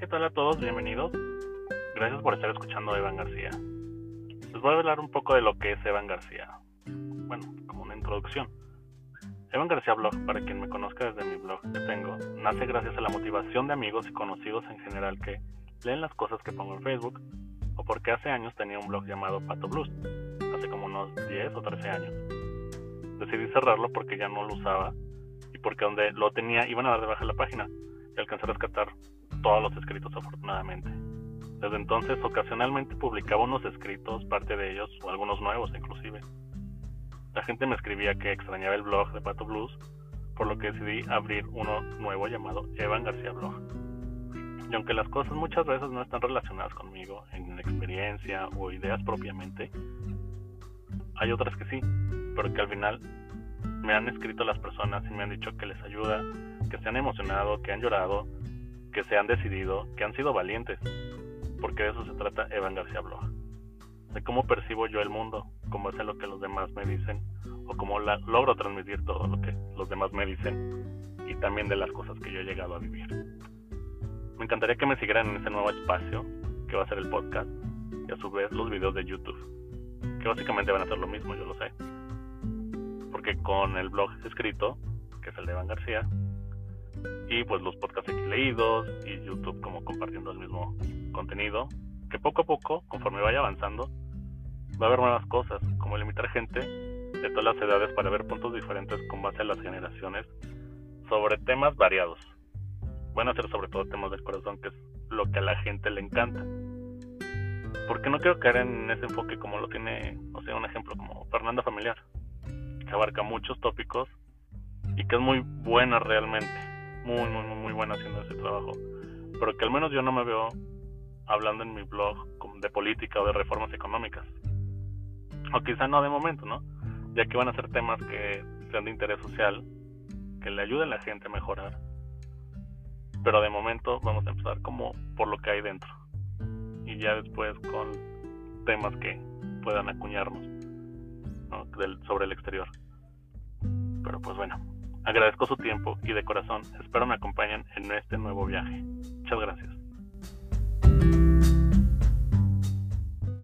tal a todos? Bienvenidos. Gracias por estar escuchando a Evan García. Les voy a hablar un poco de lo que es Evan García. Bueno, como una introducción. Evan García Blog, para quien me conozca desde mi blog que tengo, nace gracias a la motivación de amigos y conocidos en general que leen las cosas que pongo en Facebook, o porque hace años tenía un blog llamado Pato Blues, hace como unos 10 o 13 años. Decidí cerrarlo porque ya no lo usaba y porque donde lo tenía iban a dar de baja la página y alcancé a rescatar todos los escritos afortunadamente. Desde entonces ocasionalmente publicaba unos escritos, parte de ellos, o algunos nuevos inclusive. La gente me escribía que extrañaba el blog de Pato Blues, por lo que decidí abrir uno nuevo llamado Evan García Blog. Y aunque las cosas muchas veces no están relacionadas conmigo en experiencia o ideas propiamente, hay otras que sí, pero que al final me han escrito las personas y me han dicho que les ayuda, que se han emocionado, que han llorado, que se han decidido, que han sido valientes, porque de eso se trata Evan García Blog, de cómo percibo yo el mundo, cómo es lo que los demás me dicen, o cómo logro transmitir todo lo que los demás me dicen, y también de las cosas que yo he llegado a vivir. Me encantaría que me siguieran en este nuevo espacio, que va a ser el podcast, y a su vez los videos de YouTube, que básicamente van a ser lo mismo, yo lo sé. Porque con el blog escrito, que es el de Evan García, y pues los podcasts aquí leídos y YouTube como compartiendo el mismo contenido, que poco a poco, conforme vaya avanzando, va a haber nuevas cosas, como limitar gente de todas las edades para ver puntos diferentes con base a las generaciones sobre temas variados. Van a ser sobre todo temas del corazón, que es lo que a la gente le encanta. Porque no quiero caer en ese enfoque como lo tiene, o sea, un ejemplo como Fernanda Familiar, que abarca muchos tópicos y que es muy buena realmente muy, muy, muy buena haciendo ese trabajo. Pero que al menos yo no me veo hablando en mi blog de política o de reformas económicas. O quizá no de momento, ¿no? Ya que van a ser temas que sean de interés social, que le ayuden a la gente a mejorar. Pero de momento vamos a empezar como por lo que hay dentro. Y ya después con temas que puedan acuñarnos sobre el exterior. Pero pues bueno, Agradezco su tiempo y de corazón espero me acompañen en este nuevo viaje. Muchas gracias.